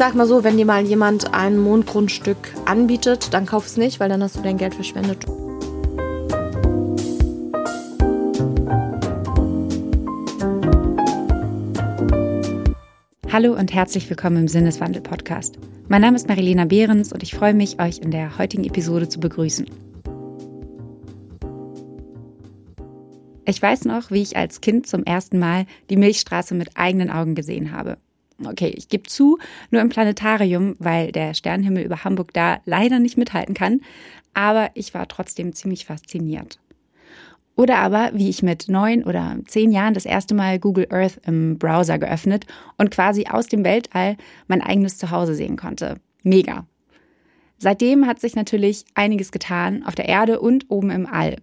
sag mal so, wenn dir mal jemand ein Mondgrundstück anbietet, dann kauf es nicht, weil dann hast du dein Geld verschwendet. Hallo und herzlich willkommen im Sinneswandel-Podcast. Mein Name ist Marilena Behrens und ich freue mich, euch in der heutigen Episode zu begrüßen. Ich weiß noch, wie ich als Kind zum ersten Mal die Milchstraße mit eigenen Augen gesehen habe. Okay, ich gebe zu, nur im Planetarium, weil der Sternenhimmel über Hamburg da leider nicht mithalten kann, aber ich war trotzdem ziemlich fasziniert. Oder aber, wie ich mit neun oder zehn Jahren das erste Mal Google Earth im Browser geöffnet und quasi aus dem Weltall mein eigenes Zuhause sehen konnte. Mega. Seitdem hat sich natürlich einiges getan auf der Erde und oben im All.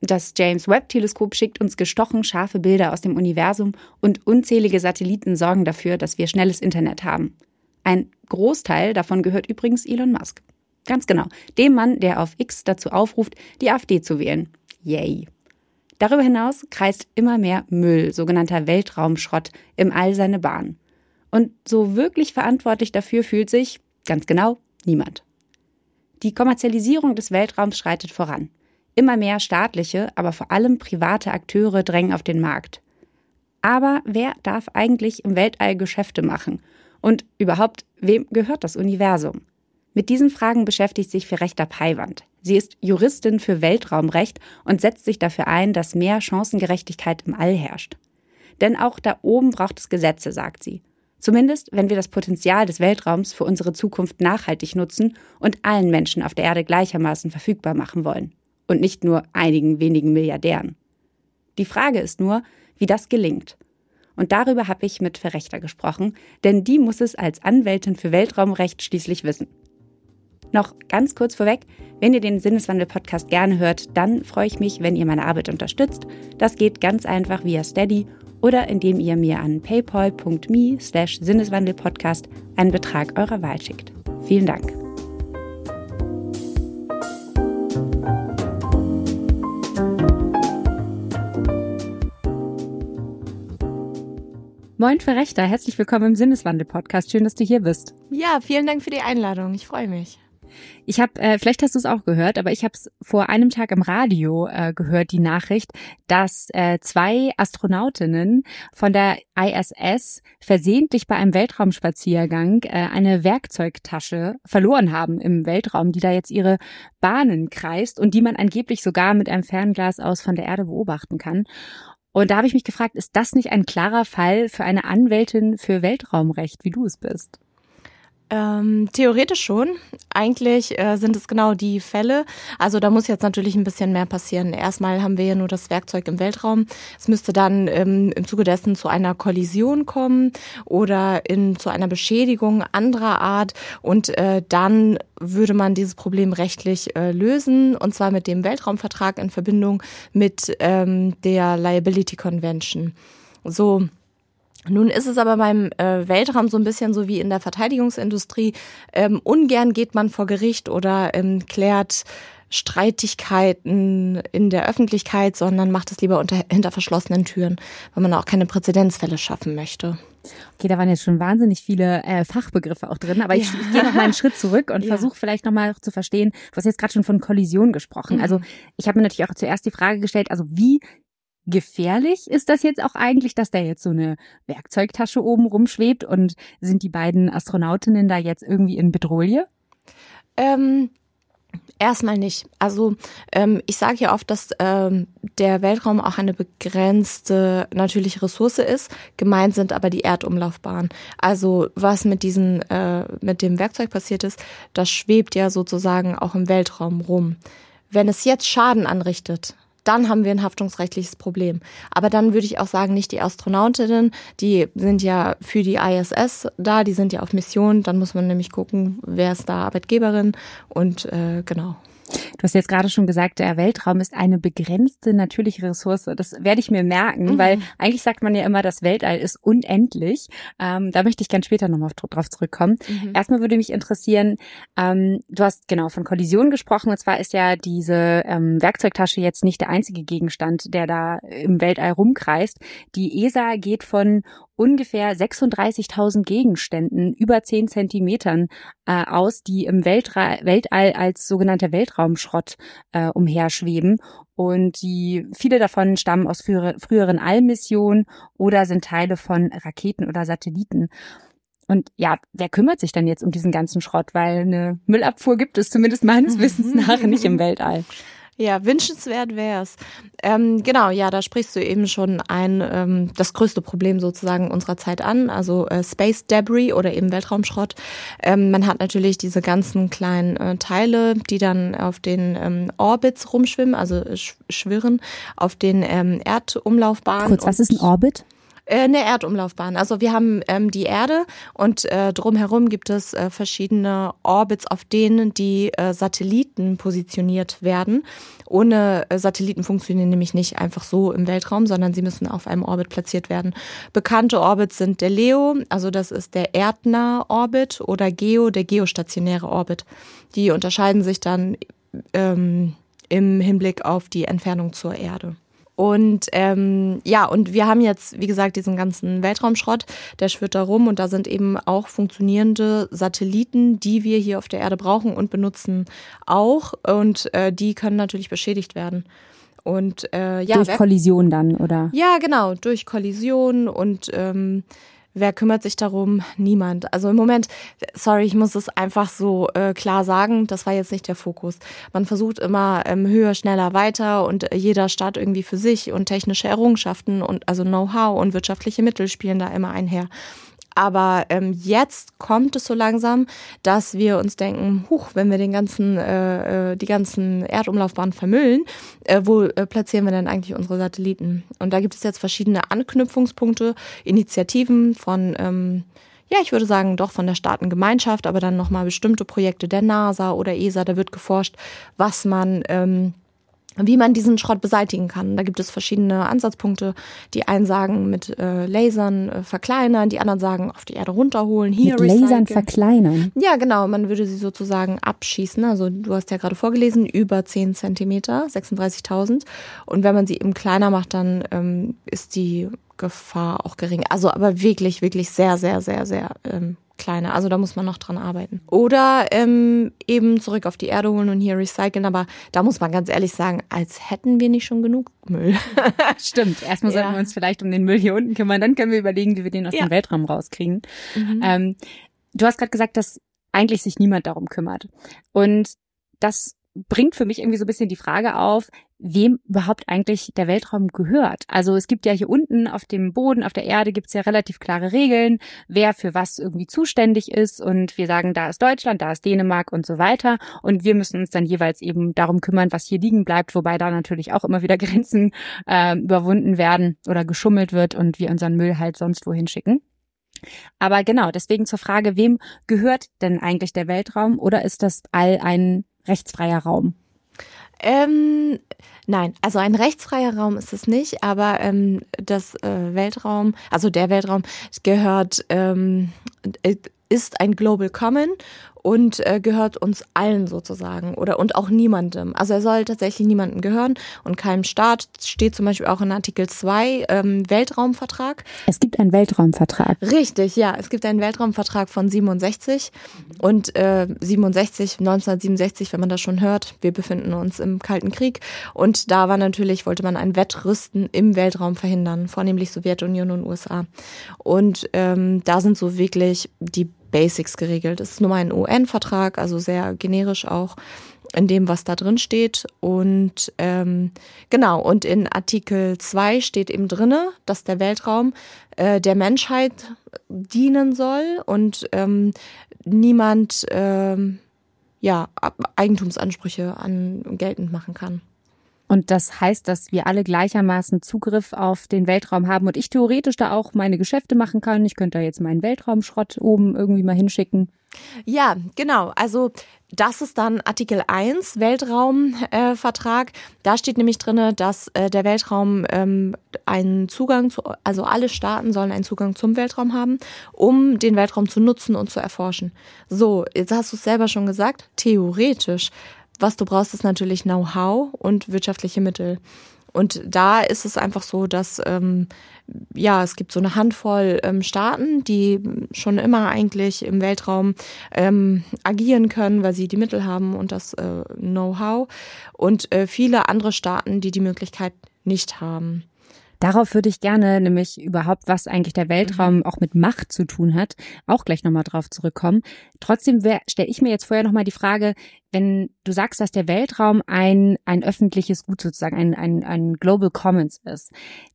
Das James Webb Teleskop schickt uns gestochen scharfe Bilder aus dem Universum und unzählige Satelliten sorgen dafür, dass wir schnelles Internet haben. Ein Großteil davon gehört übrigens Elon Musk. Ganz genau, dem Mann, der auf X dazu aufruft, die AfD zu wählen. Yay. Darüber hinaus kreist immer mehr Müll, sogenannter Weltraumschrott, im All seine Bahn. Und so wirklich verantwortlich dafür fühlt sich, ganz genau, niemand. Die Kommerzialisierung des Weltraums schreitet voran. Immer mehr staatliche, aber vor allem private Akteure drängen auf den Markt. Aber wer darf eigentlich im Weltall Geschäfte machen? Und überhaupt, wem gehört das Universum? Mit diesen Fragen beschäftigt sich Verrechter Peiwand. Sie ist Juristin für Weltraumrecht und setzt sich dafür ein, dass mehr Chancengerechtigkeit im All herrscht. Denn auch da oben braucht es Gesetze, sagt sie. Zumindest, wenn wir das Potenzial des Weltraums für unsere Zukunft nachhaltig nutzen und allen Menschen auf der Erde gleichermaßen verfügbar machen wollen. Und nicht nur einigen wenigen Milliardären. Die Frage ist nur, wie das gelingt. Und darüber habe ich mit Verrechter gesprochen, denn die muss es als Anwältin für Weltraumrecht schließlich wissen. Noch ganz kurz vorweg, wenn ihr den Sinneswandel-Podcast gerne hört, dann freue ich mich, wenn ihr meine Arbeit unterstützt. Das geht ganz einfach via Steady oder indem ihr mir an paypal.me slash Sinneswandelpodcast einen Betrag eurer Wahl schickt. Vielen Dank. Moin Verrechter, herzlich willkommen im Sinneswandel-Podcast. Schön, dass du hier bist. Ja, vielen Dank für die Einladung. Ich freue mich. Ich habe, äh, vielleicht hast du es auch gehört, aber ich habe es vor einem Tag im Radio äh, gehört, die Nachricht, dass äh, zwei Astronautinnen von der ISS versehentlich bei einem Weltraumspaziergang äh, eine Werkzeugtasche verloren haben im Weltraum, die da jetzt ihre Bahnen kreist und die man angeblich sogar mit einem Fernglas aus von der Erde beobachten kann. Und da habe ich mich gefragt, ist das nicht ein klarer Fall für eine Anwältin für Weltraumrecht, wie du es bist? Ähm, theoretisch schon. Eigentlich äh, sind es genau die Fälle. Also da muss jetzt natürlich ein bisschen mehr passieren. Erstmal haben wir ja nur das Werkzeug im Weltraum. Es müsste dann ähm, im Zuge dessen zu einer Kollision kommen oder in, zu einer Beschädigung anderer Art. Und äh, dann würde man dieses Problem rechtlich äh, lösen. Und zwar mit dem Weltraumvertrag in Verbindung mit ähm, der Liability Convention. So nun ist es aber beim äh, Weltraum so ein bisschen so wie in der Verteidigungsindustrie. Ähm, ungern geht man vor Gericht oder ähm, klärt Streitigkeiten in der Öffentlichkeit, sondern macht es lieber unter, hinter verschlossenen Türen, weil man auch keine Präzedenzfälle schaffen möchte. Okay, da waren jetzt schon wahnsinnig viele äh, Fachbegriffe auch drin, aber ja. ich, ich gehe noch mal einen Schritt zurück und ja. versuche vielleicht noch mal zu verstehen, du hast jetzt gerade schon von Kollision gesprochen. Mhm. Also ich habe mir natürlich auch zuerst die Frage gestellt, also wie gefährlich ist das jetzt auch eigentlich, dass da jetzt so eine Werkzeugtasche oben rumschwebt und sind die beiden Astronautinnen da jetzt irgendwie in Bedrohung? Ähm, Erstmal nicht. Also ähm, ich sage ja oft, dass ähm, der Weltraum auch eine begrenzte natürliche Ressource ist. Gemeint sind aber die Erdumlaufbahnen. Also was mit diesem äh, mit dem Werkzeug passiert ist, das schwebt ja sozusagen auch im Weltraum rum. Wenn es jetzt Schaden anrichtet, dann haben wir ein haftungsrechtliches Problem. Aber dann würde ich auch sagen, nicht die Astronautinnen, die sind ja für die ISS da, die sind ja auf Mission. Dann muss man nämlich gucken, wer ist da Arbeitgeberin und äh, genau. Du hast jetzt gerade schon gesagt, der Weltraum ist eine begrenzte natürliche Ressource. Das werde ich mir merken, mhm. weil eigentlich sagt man ja immer, das Weltall ist unendlich. Ähm, da möchte ich ganz später nochmal drauf zurückkommen. Mhm. Erstmal würde mich interessieren, ähm, du hast genau von Kollision gesprochen. Und zwar ist ja diese ähm, Werkzeugtasche jetzt nicht der einzige Gegenstand, der da im Weltall rumkreist. Die ESA geht von ungefähr 36.000 Gegenständen über 10 Zentimetern äh, aus, die im Weltra Weltall als sogenannter Weltraumschrott äh, umherschweben. Und die, viele davon stammen aus frühere, früheren Allmissionen oder sind Teile von Raketen oder Satelliten. Und ja, wer kümmert sich dann jetzt um diesen ganzen Schrott? Weil eine Müllabfuhr gibt es zumindest meines Wissens nach nicht im Weltall. Ja, wünschenswert wär's. Ähm, genau, ja, da sprichst du eben schon ein ähm, das größte Problem sozusagen unserer Zeit an, also äh, Space Debris oder eben Weltraumschrott. Ähm, man hat natürlich diese ganzen kleinen äh, Teile, die dann auf den ähm, Orbits rumschwimmen, also sch schwirren auf den ähm, Erdumlaufbahnen. Kurz, was ist ein Orbit? Äh, eine Erdumlaufbahn. Also wir haben ähm, die Erde und äh, drumherum gibt es äh, verschiedene Orbits, auf denen die äh, Satelliten positioniert werden. Ohne äh, Satelliten funktionieren nämlich nicht einfach so im Weltraum, sondern sie müssen auf einem Orbit platziert werden. Bekannte Orbits sind der LEO, also das ist der erdnahe Orbit, oder GEO, der geostationäre Orbit. Die unterscheiden sich dann ähm, im Hinblick auf die Entfernung zur Erde. Und ähm, ja, und wir haben jetzt, wie gesagt, diesen ganzen Weltraumschrott, der schwirrt da rum und da sind eben auch funktionierende Satelliten, die wir hier auf der Erde brauchen und benutzen auch. Und äh, die können natürlich beschädigt werden. Und äh, ja, durch Kollision dann, oder? Ja, genau, durch Kollision und ähm, Wer kümmert sich darum? Niemand. Also im Moment, sorry, ich muss es einfach so äh, klar sagen, das war jetzt nicht der Fokus. Man versucht immer ähm, höher, schneller, weiter und jeder Staat irgendwie für sich und technische Errungenschaften und also Know-how und wirtschaftliche Mittel spielen da immer einher. Aber ähm, jetzt kommt es so langsam, dass wir uns denken, huch, wenn wir den ganzen, äh, äh, die ganzen Erdumlaufbahnen vermüllen, äh, wo äh, platzieren wir denn eigentlich unsere Satelliten? Und da gibt es jetzt verschiedene Anknüpfungspunkte, Initiativen von ähm, ja, ich würde sagen, doch von der Staatengemeinschaft, aber dann nochmal bestimmte Projekte der NASA oder ESA, da wird geforscht, was man ähm, wie man diesen Schrott beseitigen kann. Da gibt es verschiedene Ansatzpunkte. Die einen sagen mit äh, Lasern äh, verkleinern, die anderen sagen auf die Erde runterholen, hier Mit recyceln. Lasern verkleinern? Ja, genau. Man würde sie sozusagen abschießen. Also du hast ja gerade vorgelesen, über 10 Zentimeter, 36.000. Und wenn man sie eben kleiner macht, dann ähm, ist die Gefahr auch gering. Also aber wirklich, wirklich sehr, sehr, sehr, sehr ähm, kleiner. Also da muss man noch dran arbeiten. Oder ähm, eben zurück auf die Erde holen und hier recyceln. Aber da muss man ganz ehrlich sagen, als hätten wir nicht schon genug Müll. Stimmt. Erstmal ja. sollten wir uns vielleicht um den Müll hier unten kümmern. Dann können wir überlegen, wie wir den aus ja. dem Weltraum rauskriegen. Mhm. Ähm, du hast gerade gesagt, dass eigentlich sich niemand darum kümmert. Und das bringt für mich irgendwie so ein bisschen die Frage auf, wem überhaupt eigentlich der Weltraum gehört. Also es gibt ja hier unten auf dem Boden, auf der Erde gibt es ja relativ klare Regeln, wer für was irgendwie zuständig ist. Und wir sagen, da ist Deutschland, da ist Dänemark und so weiter. Und wir müssen uns dann jeweils eben darum kümmern, was hier liegen bleibt, wobei da natürlich auch immer wieder Grenzen äh, überwunden werden oder geschummelt wird und wir unseren Müll halt sonst wohin schicken. Aber genau, deswegen zur Frage, wem gehört denn eigentlich der Weltraum oder ist das all ein rechtsfreier Raum? Ähm, nein, also ein rechtsfreier Raum ist es nicht, aber ähm, das äh, Weltraum, also der Weltraum gehört, ähm, ist ein Global Common und äh, gehört uns allen sozusagen oder und auch niemandem. Also er soll tatsächlich niemandem gehören und keinem Staat. Steht zum Beispiel auch in Artikel 2 ähm, Weltraumvertrag. Es gibt einen Weltraumvertrag. Richtig, ja. Es gibt einen Weltraumvertrag von 67 und äh, 67, 1967, wenn man das schon hört. Wir befinden uns im Kalten Krieg und da war natürlich, wollte man ein Wettrüsten im Weltraum verhindern, vornehmlich Sowjetunion und USA. Und ähm, da sind so wirklich die Basics geregelt. Es ist nur mal ein UN-Vertrag, also sehr generisch auch in dem, was da drin steht. Und ähm, genau, und in Artikel 2 steht eben drinne, dass der Weltraum äh, der Menschheit dienen soll und ähm, niemand ähm, ja, Eigentumsansprüche an geltend machen kann. Und das heißt, dass wir alle gleichermaßen Zugriff auf den Weltraum haben und ich theoretisch da auch meine Geschäfte machen kann. Ich könnte da jetzt meinen Weltraumschrott oben irgendwie mal hinschicken. Ja, genau. Also das ist dann Artikel 1 Weltraumvertrag. Äh, da steht nämlich drinne, dass äh, der Weltraum ähm, einen Zugang zu, also alle Staaten sollen einen Zugang zum Weltraum haben, um den Weltraum zu nutzen und zu erforschen. So, jetzt hast du es selber schon gesagt, theoretisch was du brauchst, ist natürlich Know-how und wirtschaftliche Mittel. Und da ist es einfach so, dass ähm, ja, es gibt so eine Handvoll ähm, Staaten, die schon immer eigentlich im Weltraum ähm, agieren können, weil sie die Mittel haben und das äh, Know-how. Und äh, viele andere Staaten, die die Möglichkeit nicht haben. Darauf würde ich gerne nämlich überhaupt, was eigentlich der Weltraum mhm. auch mit Macht zu tun hat, auch gleich nochmal drauf zurückkommen. Trotzdem stelle ich mir jetzt vorher nochmal die Frage, wenn du sagst, dass der Weltraum ein, ein öffentliches Gut sozusagen, ein, ein, ein Global Commons ist,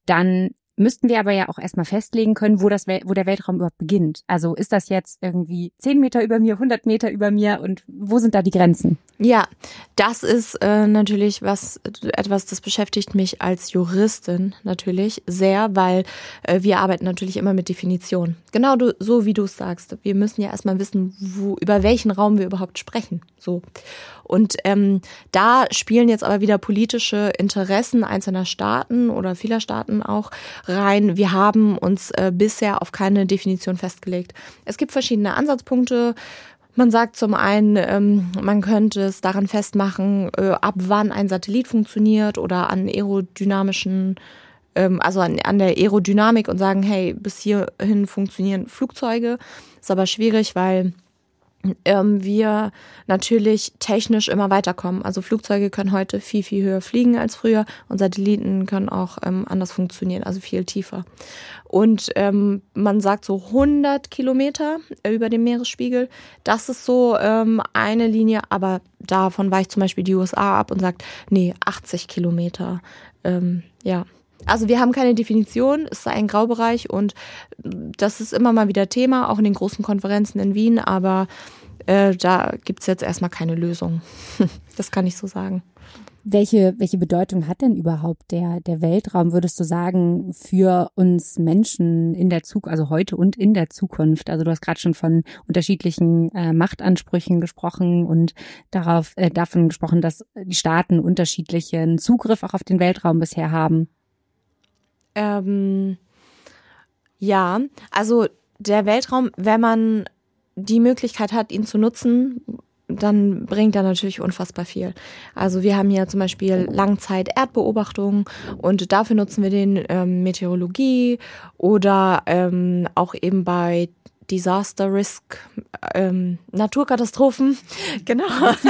dann müssten wir aber ja auch erstmal festlegen können, wo, das, wo der Weltraum überhaupt beginnt. Also ist das jetzt irgendwie 10 Meter über mir, 100 Meter über mir und wo sind da die Grenzen? Ja, das ist äh, natürlich was, etwas, das beschäftigt mich als Juristin natürlich sehr, weil äh, wir arbeiten natürlich immer mit Definition. Genau du, so wie du es sagst. Wir müssen ja erstmal wissen, wo, über welchen Raum wir überhaupt sprechen. So. Und ähm, da spielen jetzt aber wieder politische Interessen einzelner Staaten oder vieler Staaten auch rein. Wir haben uns äh, bisher auf keine Definition festgelegt. Es gibt verschiedene Ansatzpunkte. Man sagt zum einen, ähm, man könnte es daran festmachen, äh, ab wann ein Satellit funktioniert oder an aerodynamischen, ähm, also an, an der Aerodynamik und sagen, hey, bis hierhin funktionieren Flugzeuge. Ist aber schwierig, weil ähm, wir natürlich technisch immer weiterkommen. Also Flugzeuge können heute viel, viel höher fliegen als früher und Satelliten können auch ähm, anders funktionieren, also viel tiefer. Und ähm, man sagt so 100 Kilometer über dem Meeresspiegel. Das ist so ähm, eine Linie, aber davon weicht zum Beispiel die USA ab und sagt, nee, 80 Kilometer. Ähm, ja, also wir haben keine Definition, es sei ein Graubereich und das ist immer mal wieder Thema, auch in den großen Konferenzen in Wien, aber äh, da gibt's jetzt erstmal keine Lösung. das kann ich so sagen. Welche, welche Bedeutung hat denn überhaupt der, der Weltraum, würdest du sagen, für uns Menschen in der Zukunft, also heute und in der Zukunft? Also du hast gerade schon von unterschiedlichen äh, Machtansprüchen gesprochen und darauf, äh, davon gesprochen, dass die Staaten unterschiedlichen Zugriff auch auf den Weltraum bisher haben. Ähm, ja, also der Weltraum, wenn man die Möglichkeit hat, ihn zu nutzen, dann bringt er natürlich unfassbar viel. Also wir haben hier zum Beispiel Langzeit-Erdbeobachtungen und dafür nutzen wir den ähm, Meteorologie oder ähm, auch eben bei Disaster Risk, ähm, Naturkatastrophen, genau.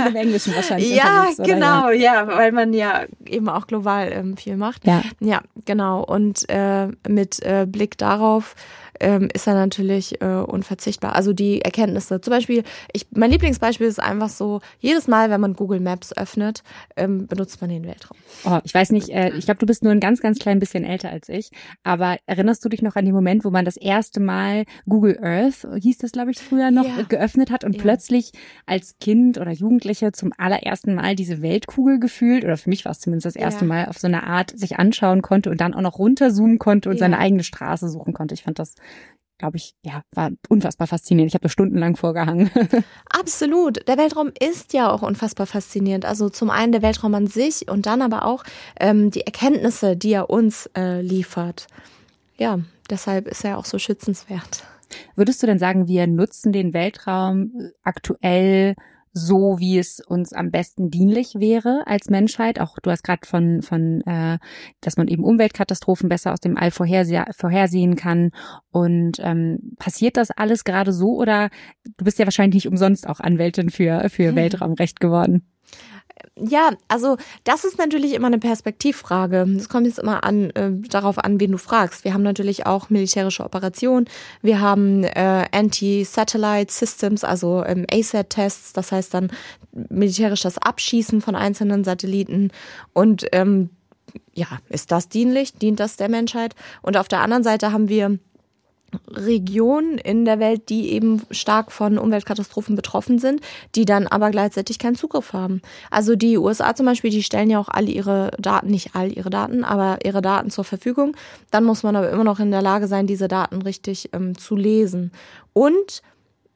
Im Englischen wahrscheinlich. Ja, genau, ja? ja? weil man ja eben auch global ähm, viel macht. Ja, ja genau. Und äh, mit äh, Blick darauf ähm, ist er natürlich äh, unverzichtbar. Also die Erkenntnisse. Zum Beispiel, ich, mein Lieblingsbeispiel ist einfach so, jedes Mal, wenn man Google Maps öffnet, ähm, benutzt man den Weltraum. Oh, ich weiß nicht, äh, ich glaube, du bist nur ein ganz, ganz klein bisschen älter als ich. Aber erinnerst du dich noch an den Moment, wo man das erste Mal Google Earth, hieß das, glaube ich, früher noch, ja. geöffnet hat und ja. plötzlich als Kind oder Jugendliche zum allerersten Mal diese Weltkugel gefühlt, oder für mich war es zumindest das erste ja. Mal, auf so eine Art sich anschauen konnte und dann auch noch runterzoomen konnte und seine eigene Straße suchen konnte. Ich fand das glaube ich, ja, war unfassbar faszinierend. Ich habe da stundenlang vorgehangen. Absolut. Der Weltraum ist ja auch unfassbar faszinierend. Also zum einen der Weltraum an sich und dann aber auch ähm, die Erkenntnisse, die er uns äh, liefert. Ja, deshalb ist er auch so schützenswert. Würdest du denn sagen, wir nutzen den Weltraum aktuell so, wie es uns am besten dienlich wäre als Menschheit. Auch du hast gerade von, von äh, dass man eben Umweltkatastrophen besser aus dem All vorherse vorhersehen kann. Und ähm, passiert das alles gerade so oder du bist ja wahrscheinlich nicht umsonst auch Anwältin für, für Weltraumrecht geworden? Ja, also das ist natürlich immer eine Perspektivfrage. Es kommt jetzt immer an äh, darauf an, wen du fragst. Wir haben natürlich auch militärische Operationen. Wir haben äh, Anti-Satellite Systems, also ähm, ASAT-Tests, das heißt dann militärisches Abschießen von einzelnen Satelliten. Und ähm, ja, ist das dienlich? Dient das der Menschheit? Und auf der anderen Seite haben wir Regionen in der Welt, die eben stark von Umweltkatastrophen betroffen sind, die dann aber gleichzeitig keinen Zugriff haben. Also die USA zum Beispiel, die stellen ja auch all ihre Daten, nicht all ihre Daten, aber ihre Daten zur Verfügung. Dann muss man aber immer noch in der Lage sein, diese Daten richtig ähm, zu lesen. Und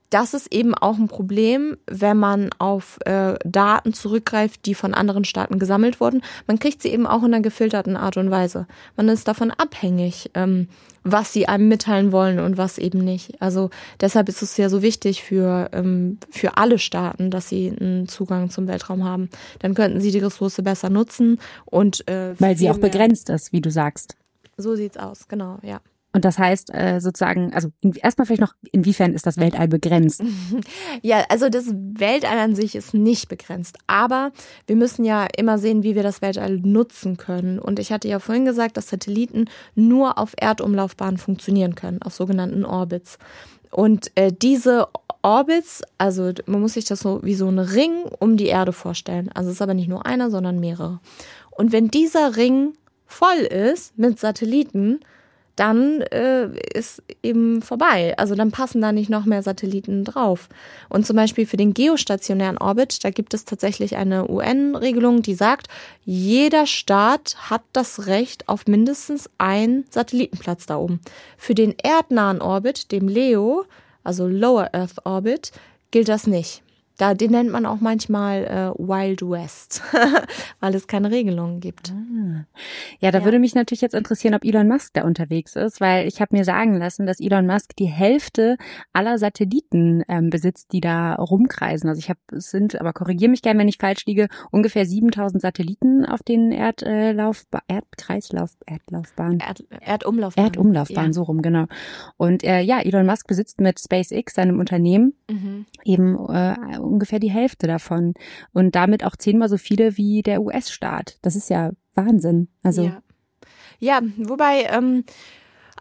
das ist eben auch ein Problem, wenn man auf äh, Daten zurückgreift, die von anderen Staaten gesammelt wurden. Man kriegt sie eben auch in einer gefilterten Art und Weise. Man ist davon abhängig, ähm, was sie einem mitteilen wollen und was eben nicht. Also deshalb ist es ja so wichtig für, ähm, für alle Staaten, dass sie einen Zugang zum Weltraum haben. Dann könnten sie die Ressource besser nutzen und äh, weil sie auch begrenzt ist, wie du sagst. So sieht's aus, genau, ja. Und das heißt äh, sozusagen, also erstmal vielleicht noch, inwiefern ist das Weltall begrenzt? Ja, also das Weltall an sich ist nicht begrenzt. Aber wir müssen ja immer sehen, wie wir das Weltall nutzen können. Und ich hatte ja vorhin gesagt, dass Satelliten nur auf Erdumlaufbahnen funktionieren können, auf sogenannten Orbits. Und äh, diese Orbits, also man muss sich das so wie so ein Ring um die Erde vorstellen. Also es ist aber nicht nur einer, sondern mehrere. Und wenn dieser Ring voll ist mit Satelliten, dann äh, ist eben vorbei. Also dann passen da nicht noch mehr Satelliten drauf. Und zum Beispiel für den geostationären Orbit, da gibt es tatsächlich eine UN-Regelung, die sagt, jeder Staat hat das Recht auf mindestens einen Satellitenplatz da oben. Für den erdnahen Orbit, dem LEO, also Lower Earth Orbit, gilt das nicht. Da, den nennt man auch manchmal äh, Wild West, weil es keine Regelungen gibt. Ah. Ja, da ja. würde mich natürlich jetzt interessieren, ob Elon Musk da unterwegs ist, weil ich habe mir sagen lassen, dass Elon Musk die Hälfte aller Satelliten ähm, besitzt, die da rumkreisen. Also ich habe, es sind, aber korrigiere mich gerne, wenn ich falsch liege, ungefähr 7000 Satelliten auf den Erdlauf, Erdkreislauf, Erdlaufbahn. Erd, Erdumlaufbahn. Erdumlaufbahn, ja. so rum, genau. Und äh, ja, Elon Musk besitzt mit SpaceX, seinem Unternehmen, mhm. eben äh, ungefähr die Hälfte davon und damit auch zehnmal so viele wie der US-Staat. Das ist ja Wahnsinn. Also ja, ja wobei ähm,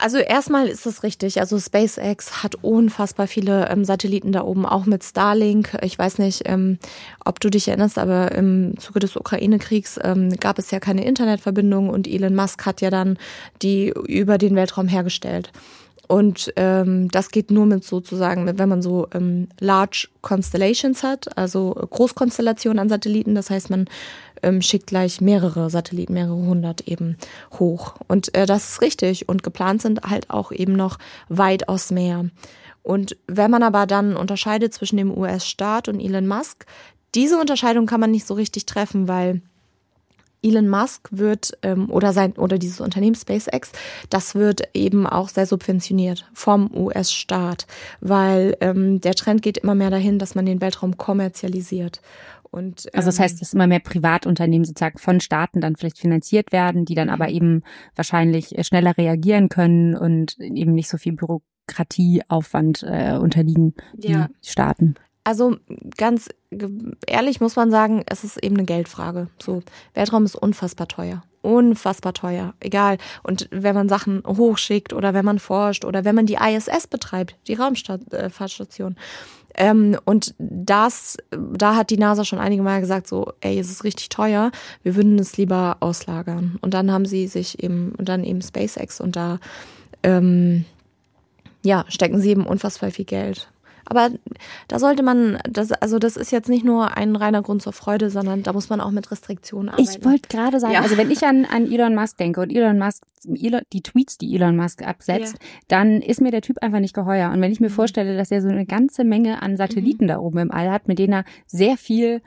also erstmal ist es richtig. Also SpaceX hat unfassbar viele ähm, Satelliten da oben, auch mit Starlink. Ich weiß nicht, ähm, ob du dich erinnerst, aber im Zuge des Ukraine-Kriegs ähm, gab es ja keine Internetverbindung und Elon Musk hat ja dann die über den Weltraum hergestellt. Und ähm, das geht nur mit sozusagen, wenn man so ähm, Large Constellations hat, also Großkonstellationen an Satelliten. Das heißt, man ähm, schickt gleich mehrere Satelliten, mehrere hundert eben hoch. Und äh, das ist richtig. Und geplant sind halt auch eben noch weitaus mehr. Und wenn man aber dann unterscheidet zwischen dem US-Staat und Elon Musk, diese Unterscheidung kann man nicht so richtig treffen, weil Elon Musk wird ähm, oder sein oder dieses Unternehmen SpaceX, das wird eben auch sehr subventioniert vom US-Staat, weil ähm, der Trend geht immer mehr dahin, dass man den Weltraum kommerzialisiert. Und, ähm, also das heißt, dass immer mehr Privatunternehmen sozusagen von Staaten dann vielleicht finanziert werden, die dann aber eben wahrscheinlich schneller reagieren können und eben nicht so viel Bürokratieaufwand äh, unterliegen, die ja. Staaten. Also ganz ehrlich muss man sagen, es ist eben eine Geldfrage. So, Weltraum ist unfassbar teuer. Unfassbar teuer. Egal. Und wenn man Sachen hochschickt oder wenn man forscht oder wenn man die ISS betreibt, die Raumfahrtstation. Ähm, und das, da hat die NASA schon einige Mal gesagt, so, ey, es ist richtig teuer, wir würden es lieber auslagern. Und dann haben sie sich eben, und dann eben SpaceX und da, ähm, ja, stecken sie eben unfassbar viel Geld. Aber da sollte man, das, also das ist jetzt nicht nur ein reiner Grund zur Freude, sondern da muss man auch mit Restriktionen arbeiten. Ich wollte gerade sagen, ja. also wenn ich an, an Elon Musk denke und Elon Musk, Elon, die Tweets, die Elon Musk absetzt, ja. dann ist mir der Typ einfach nicht geheuer. Und wenn ich mir mhm. vorstelle, dass er so eine ganze Menge an Satelliten mhm. da oben im All hat, mit denen er sehr viel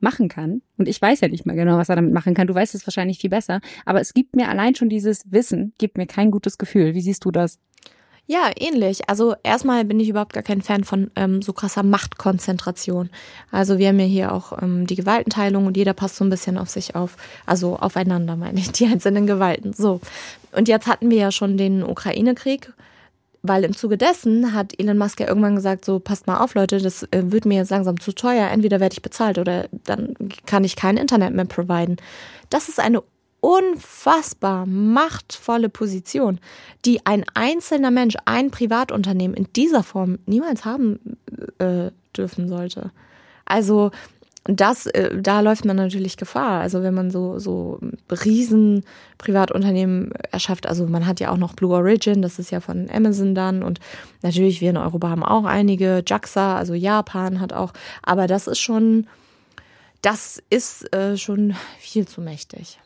machen kann. Und ich weiß ja nicht mal genau, was er damit machen kann. Du weißt es wahrscheinlich viel besser. Aber es gibt mir allein schon dieses Wissen, gibt mir kein gutes Gefühl. Wie siehst du das? Ja, ähnlich. Also erstmal bin ich überhaupt gar kein Fan von ähm, so krasser Machtkonzentration. Also wir haben ja hier auch ähm, die Gewaltenteilung und jeder passt so ein bisschen auf sich auf, also aufeinander meine ich, die einzelnen Gewalten. So. Und jetzt hatten wir ja schon den Ukraine-Krieg, weil im Zuge dessen hat Elon Musk ja irgendwann gesagt, so passt mal auf, Leute, das äh, wird mir jetzt langsam zu teuer. Entweder werde ich bezahlt oder dann kann ich kein Internet mehr providen. Das ist eine unfassbar machtvolle Position, die ein einzelner Mensch, ein Privatunternehmen in dieser Form niemals haben äh, dürfen sollte. Also das, äh, da läuft man natürlich Gefahr. Also wenn man so, so riesen Privatunternehmen erschafft, also man hat ja auch noch Blue Origin, das ist ja von Amazon dann und natürlich wir in Europa haben auch einige, JAXA, also Japan hat auch, aber das ist schon, das ist äh, schon viel zu mächtig.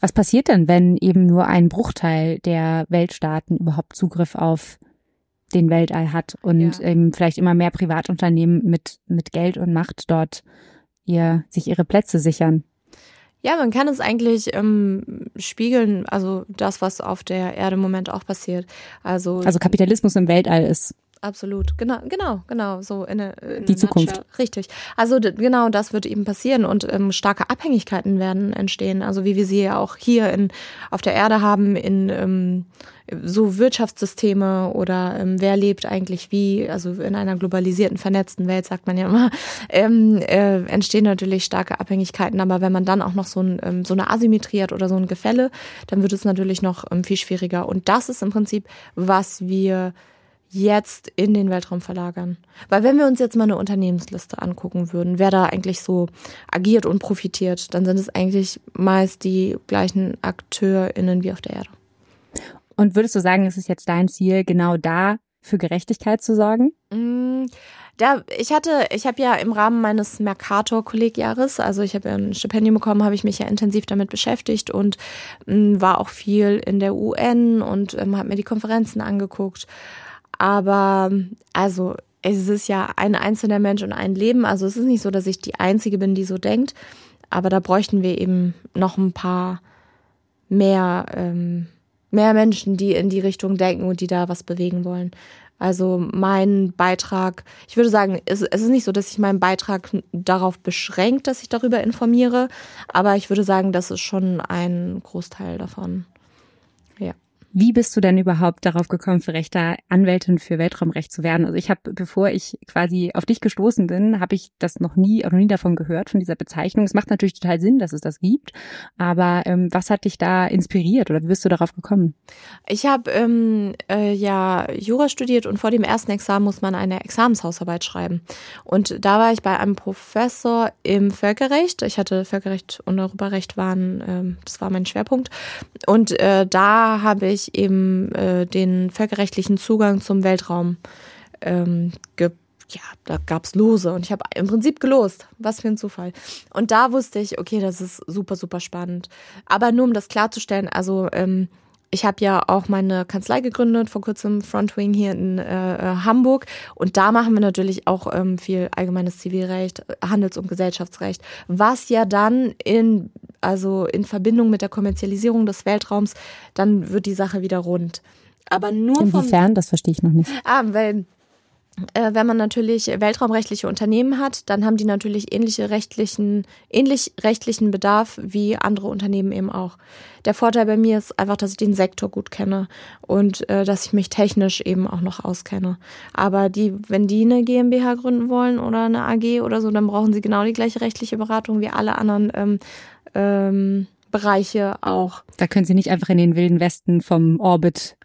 Was passiert denn, wenn eben nur ein Bruchteil der Weltstaaten überhaupt Zugriff auf den Weltall hat und ja. ähm, vielleicht immer mehr Privatunternehmen mit, mit Geld und Macht dort ihr, sich ihre Plätze sichern. Ja, man kann es eigentlich ähm, spiegeln, also das, was auf der Erde im Moment auch passiert. Also, also Kapitalismus im Weltall ist absolut. Genau, genau, genau. So in, in die Zukunft. Nutshell. Richtig. Also genau das wird eben passieren und ähm, starke Abhängigkeiten werden entstehen. Also wie wir sie ja auch hier in, auf der Erde haben, in ähm, so Wirtschaftssysteme oder ähm, wer lebt eigentlich wie, also in einer globalisierten, vernetzten Welt, sagt man ja immer, ähm, äh, entstehen natürlich starke Abhängigkeiten. Aber wenn man dann auch noch so, ein, ähm, so eine Asymmetrie hat oder so ein Gefälle, dann wird es natürlich noch ähm, viel schwieriger. Und das ist im Prinzip, was wir jetzt in den Weltraum verlagern. Weil wenn wir uns jetzt mal eine Unternehmensliste angucken würden, wer da eigentlich so agiert und profitiert, dann sind es eigentlich meist die gleichen AkteurInnen wie auf der Erde. Und würdest du sagen, ist es jetzt dein Ziel, genau da für Gerechtigkeit zu sorgen? Mm, da, ich hatte, ich habe ja im Rahmen meines Mercator-Kollegjahres, also ich habe ja ein Stipendium bekommen, habe ich mich ja intensiv damit beschäftigt und m, mm, war auch viel in der UN und ähm, habe mir die Konferenzen angeguckt aber also es ist ja ein einzelner Mensch und ein Leben. Also es ist nicht so, dass ich die Einzige bin, die so denkt. Aber da bräuchten wir eben noch ein paar mehr, ähm, mehr Menschen, die in die Richtung denken und die da was bewegen wollen. Also mein Beitrag, ich würde sagen, es, es ist nicht so, dass ich meinen Beitrag darauf beschränkt, dass ich darüber informiere, aber ich würde sagen, das ist schon ein Großteil davon. Ja. Wie bist du denn überhaupt darauf gekommen, für Rechter Anwältin für Weltraumrecht zu werden? Also ich habe, bevor ich quasi auf dich gestoßen bin, habe ich das noch nie, noch nie davon gehört, von dieser Bezeichnung. Es macht natürlich total Sinn, dass es das gibt. Aber ähm, was hat dich da inspiriert oder wie bist du darauf gekommen? Ich habe ähm, äh, ja Jura studiert und vor dem ersten Examen muss man eine Examenshausarbeit schreiben. Und da war ich bei einem Professor im Völkerrecht. Ich hatte Völkerrecht und Europarecht waren, ähm, das war mein Schwerpunkt. Und äh, da habe ich ich eben äh, den völkerrechtlichen Zugang zum Weltraum ähm, ge ja, da gab's Lose und ich habe im Prinzip gelost. Was für ein Zufall. Und da wusste ich, okay, das ist super, super spannend. Aber nur um das klarzustellen, also ähm, ich habe ja auch meine Kanzlei gegründet, vor kurzem Frontwing hier in äh, äh, Hamburg. Und da machen wir natürlich auch ähm, viel allgemeines Zivilrecht, Handels- und Gesellschaftsrecht, was ja dann in also in Verbindung mit der Kommerzialisierung des Weltraums, dann wird die Sache wieder rund. Aber nur Inwiefern? Das verstehe ich noch nicht. Ah, weil wenn man natürlich weltraumrechtliche Unternehmen hat, dann haben die natürlich ähnliche rechtlichen, ähnlich rechtlichen Bedarf wie andere Unternehmen eben auch. Der Vorteil bei mir ist einfach, dass ich den Sektor gut kenne und äh, dass ich mich technisch eben auch noch auskenne. Aber die, wenn die eine GmbH gründen wollen oder eine AG oder so, dann brauchen sie genau die gleiche rechtliche Beratung wie alle anderen ähm, ähm, Bereiche auch. Da können Sie nicht einfach in den wilden Westen vom Orbit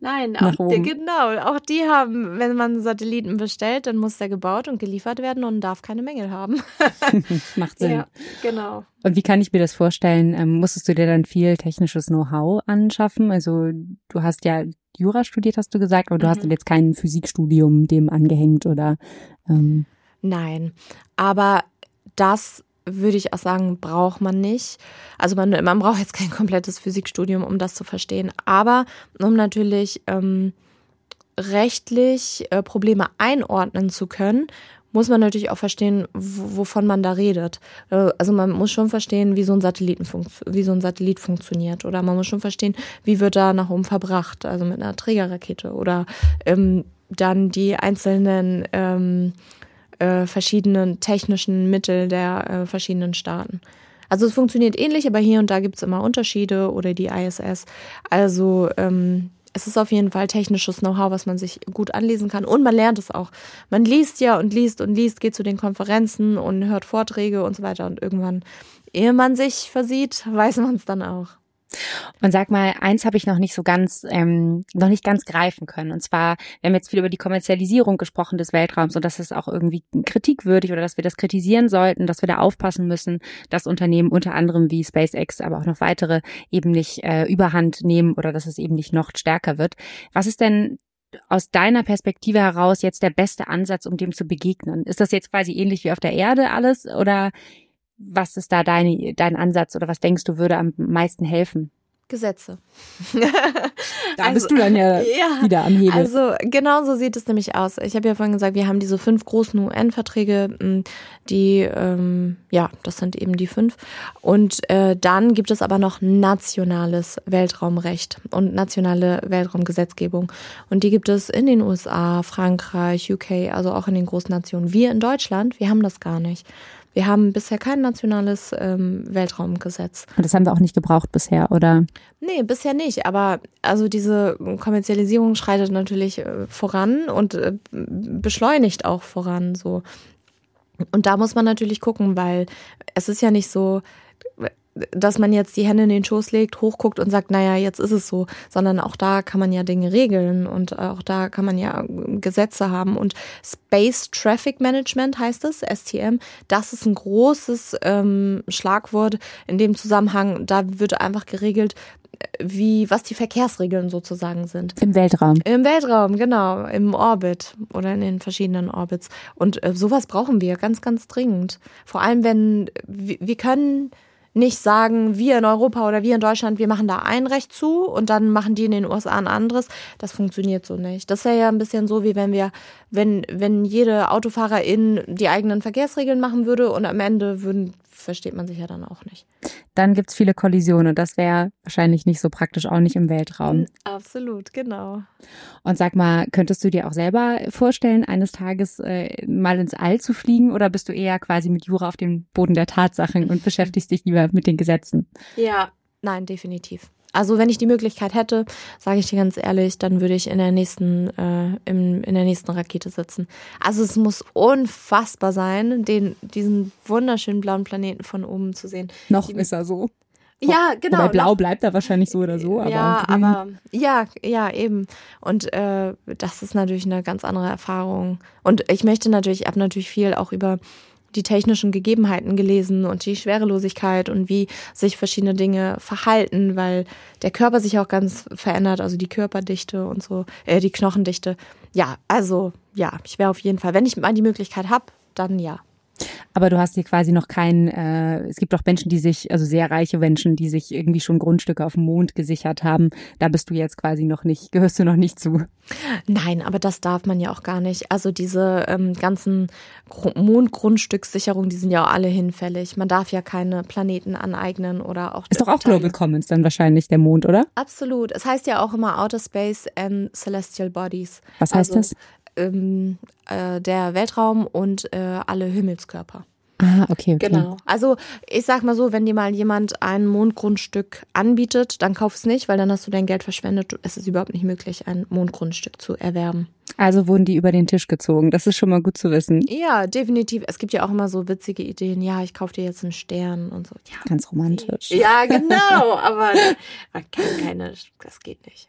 Nein, auch die, genau, auch die haben, wenn man Satelliten bestellt, dann muss der gebaut und geliefert werden und darf keine Mängel haben. Macht Sinn. Ja, genau. Und wie kann ich mir das vorstellen? Ähm, musstest du dir dann viel technisches Know-how anschaffen? Also du hast ja Jura studiert, hast du gesagt, aber du mhm. hast jetzt kein Physikstudium dem angehängt oder? Ähm. Nein, aber das würde ich auch sagen, braucht man nicht. Also man, man braucht jetzt kein komplettes Physikstudium, um das zu verstehen. Aber um natürlich ähm, rechtlich äh, Probleme einordnen zu können, muss man natürlich auch verstehen, wovon man da redet. Äh, also man muss schon verstehen, wie so ein Satelliten wie so ein Satellit funktioniert. Oder man muss schon verstehen, wie wird da nach oben verbracht, also mit einer Trägerrakete. Oder ähm, dann die einzelnen ähm, äh, verschiedenen technischen Mittel der äh, verschiedenen Staaten. Also es funktioniert ähnlich, aber hier und da gibt es immer Unterschiede oder die ISS. Also ähm, es ist auf jeden Fall technisches Know-how, was man sich gut anlesen kann. Und man lernt es auch. Man liest ja und liest und liest, geht zu den Konferenzen und hört Vorträge und so weiter. Und irgendwann, ehe man sich versieht, weiß man es dann auch. Und sag mal, eins habe ich noch nicht so ganz, ähm, noch nicht ganz greifen können. Und zwar, wir haben jetzt viel über die Kommerzialisierung gesprochen des Weltraums und dass es auch irgendwie kritikwürdig oder dass wir das kritisieren sollten, dass wir da aufpassen müssen, dass Unternehmen unter anderem wie SpaceX, aber auch noch weitere eben nicht äh, überhand nehmen oder dass es eben nicht noch stärker wird. Was ist denn aus deiner Perspektive heraus jetzt der beste Ansatz, um dem zu begegnen? Ist das jetzt quasi ähnlich wie auf der Erde alles oder was ist da deine, dein Ansatz oder was denkst du würde am meisten helfen? Gesetze. da also, bist du dann ja, ja, wieder am Hebel. Also genau so sieht es nämlich aus. Ich habe ja vorhin gesagt, wir haben diese fünf großen UN-Verträge, hm, die, ähm, ja, das sind eben die fünf. Und äh, dann gibt es aber noch nationales Weltraumrecht und nationale Weltraumgesetzgebung. Und die gibt es in den USA, Frankreich, UK, also auch in den großen Nationen. Wir in Deutschland, wir haben das gar nicht. Wir haben bisher kein nationales ähm, Weltraumgesetz. Und das haben wir auch nicht gebraucht bisher, oder? Nee, bisher nicht. Aber also diese Kommerzialisierung schreitet natürlich äh, voran und äh, beschleunigt auch voran so. Und da muss man natürlich gucken, weil es ist ja nicht so, dass man jetzt die Hände in den Schoß legt, hochguckt und sagt, naja, jetzt ist es so, sondern auch da kann man ja Dinge regeln und auch da kann man ja Gesetze haben. Und Space Traffic Management heißt es, STM, das ist ein großes ähm, Schlagwort in dem Zusammenhang. Da wird einfach geregelt, wie, was die Verkehrsregeln sozusagen sind. Im Weltraum. Im Weltraum, genau, im Orbit oder in den verschiedenen Orbits. Und äh, sowas brauchen wir ganz, ganz dringend. Vor allem, wenn wir, wir können nicht sagen, wir in Europa oder wir in Deutschland, wir machen da ein Recht zu und dann machen die in den USA ein anderes. Das funktioniert so nicht. Das wäre ja ein bisschen so, wie wenn wir, wenn, wenn jede Autofahrerin die eigenen Verkehrsregeln machen würde und am Ende würden versteht man sich ja dann auch nicht. Dann gibt es viele Kollisionen und das wäre wahrscheinlich nicht so praktisch, auch nicht im Weltraum. Absolut, genau. Und sag mal, könntest du dir auch selber vorstellen, eines Tages äh, mal ins All zu fliegen oder bist du eher quasi mit Jura auf dem Boden der Tatsachen und beschäftigst dich lieber mit den Gesetzen? Ja, nein, definitiv. Also wenn ich die Möglichkeit hätte, sage ich dir ganz ehrlich, dann würde ich in der nächsten äh, im, in der nächsten Rakete sitzen. Also es muss unfassbar sein, den diesen wunderschönen blauen Planeten von oben zu sehen. Noch die, ist er so. Ja, genau. Wobei blau bleibt er wahrscheinlich so oder so. Aber ja, aber ja, ja, eben. Und äh, das ist natürlich eine ganz andere Erfahrung. Und ich möchte natürlich, ich habe natürlich viel auch über die technischen Gegebenheiten gelesen und die Schwerelosigkeit und wie sich verschiedene Dinge verhalten, weil der Körper sich auch ganz verändert, also die Körperdichte und so, äh, die Knochendichte. Ja, also ja, ich wäre auf jeden Fall, wenn ich mal die Möglichkeit habe, dann ja. Aber du hast hier quasi noch keinen, äh, es gibt auch Menschen, die sich, also sehr reiche Menschen, die sich irgendwie schon Grundstücke auf dem Mond gesichert haben. Da bist du jetzt quasi noch nicht, gehörst du noch nicht zu. Nein, aber das darf man ja auch gar nicht. Also diese ähm, ganzen Mondgrundstückssicherungen, die sind ja auch alle hinfällig. Man darf ja keine Planeten aneignen oder auch. Ist doch auch Global Commons dann wahrscheinlich der Mond, oder? Absolut. Es heißt ja auch immer Outer Space and Celestial Bodies. Was heißt also, das? Ähm, äh, der Weltraum und äh, alle Himmelskörper. Ah, okay, okay. Genau. Also ich sag mal so, wenn dir mal jemand ein Mondgrundstück anbietet, dann kauf es nicht, weil dann hast du dein Geld verschwendet. Es ist überhaupt nicht möglich, ein Mondgrundstück zu erwerben. Also wurden die über den Tisch gezogen. Das ist schon mal gut zu wissen. Ja, definitiv. Es gibt ja auch immer so witzige Ideen. Ja, ich kaufe dir jetzt einen Stern und so. Ja, Ganz romantisch. Ja, genau. Aber man kann keine, das geht nicht.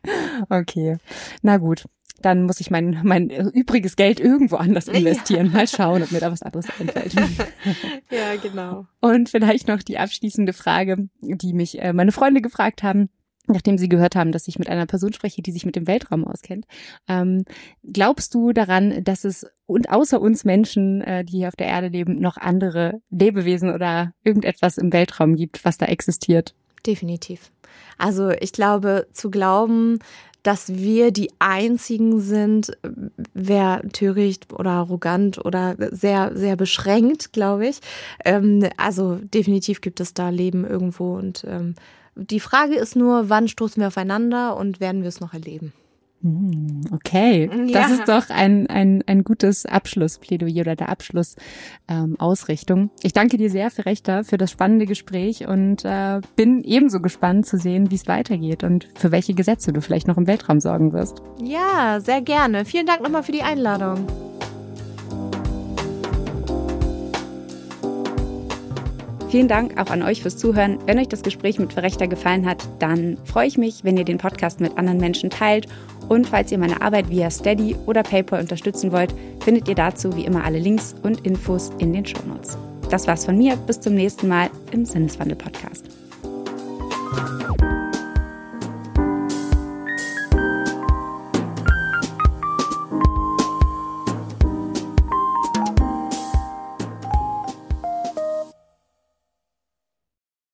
Okay. Na gut dann muss ich mein, mein übriges Geld irgendwo anders investieren. Ja. Mal schauen, ob mir da was anderes einfällt. ja, genau. Und vielleicht noch die abschließende Frage, die mich äh, meine Freunde gefragt haben nachdem sie gehört haben, dass ich mit einer Person spreche, die sich mit dem Weltraum auskennt. Ähm, glaubst du daran, dass es und außer uns Menschen, äh, die hier auf der Erde leben, noch andere Lebewesen oder irgendetwas im Weltraum gibt, was da existiert? Definitiv. Also ich glaube, zu glauben, dass wir die einzigen sind, wäre töricht oder arrogant oder sehr, sehr beschränkt, glaube ich. Ähm, also definitiv gibt es da Leben irgendwo und ähm, die Frage ist nur, wann stoßen wir aufeinander und werden wir es noch erleben? Hm, okay, das ja. ist doch ein, ein, ein gutes Abschlussplädoyer oder der Abschlussausrichtung. Ähm, ich danke dir sehr, Rechter, für das spannende Gespräch und äh, bin ebenso gespannt zu sehen, wie es weitergeht und für welche Gesetze du vielleicht noch im Weltraum sorgen wirst. Ja, sehr gerne. Vielen Dank nochmal für die Einladung. Vielen Dank auch an euch fürs Zuhören. Wenn euch das Gespräch mit Verrechter gefallen hat, dann freue ich mich, wenn ihr den Podcast mit anderen Menschen teilt. Und falls ihr meine Arbeit via Steady oder PayPal unterstützen wollt, findet ihr dazu wie immer alle Links und Infos in den Shownotes. Das war's von mir. Bis zum nächsten Mal im Sinneswandel-Podcast.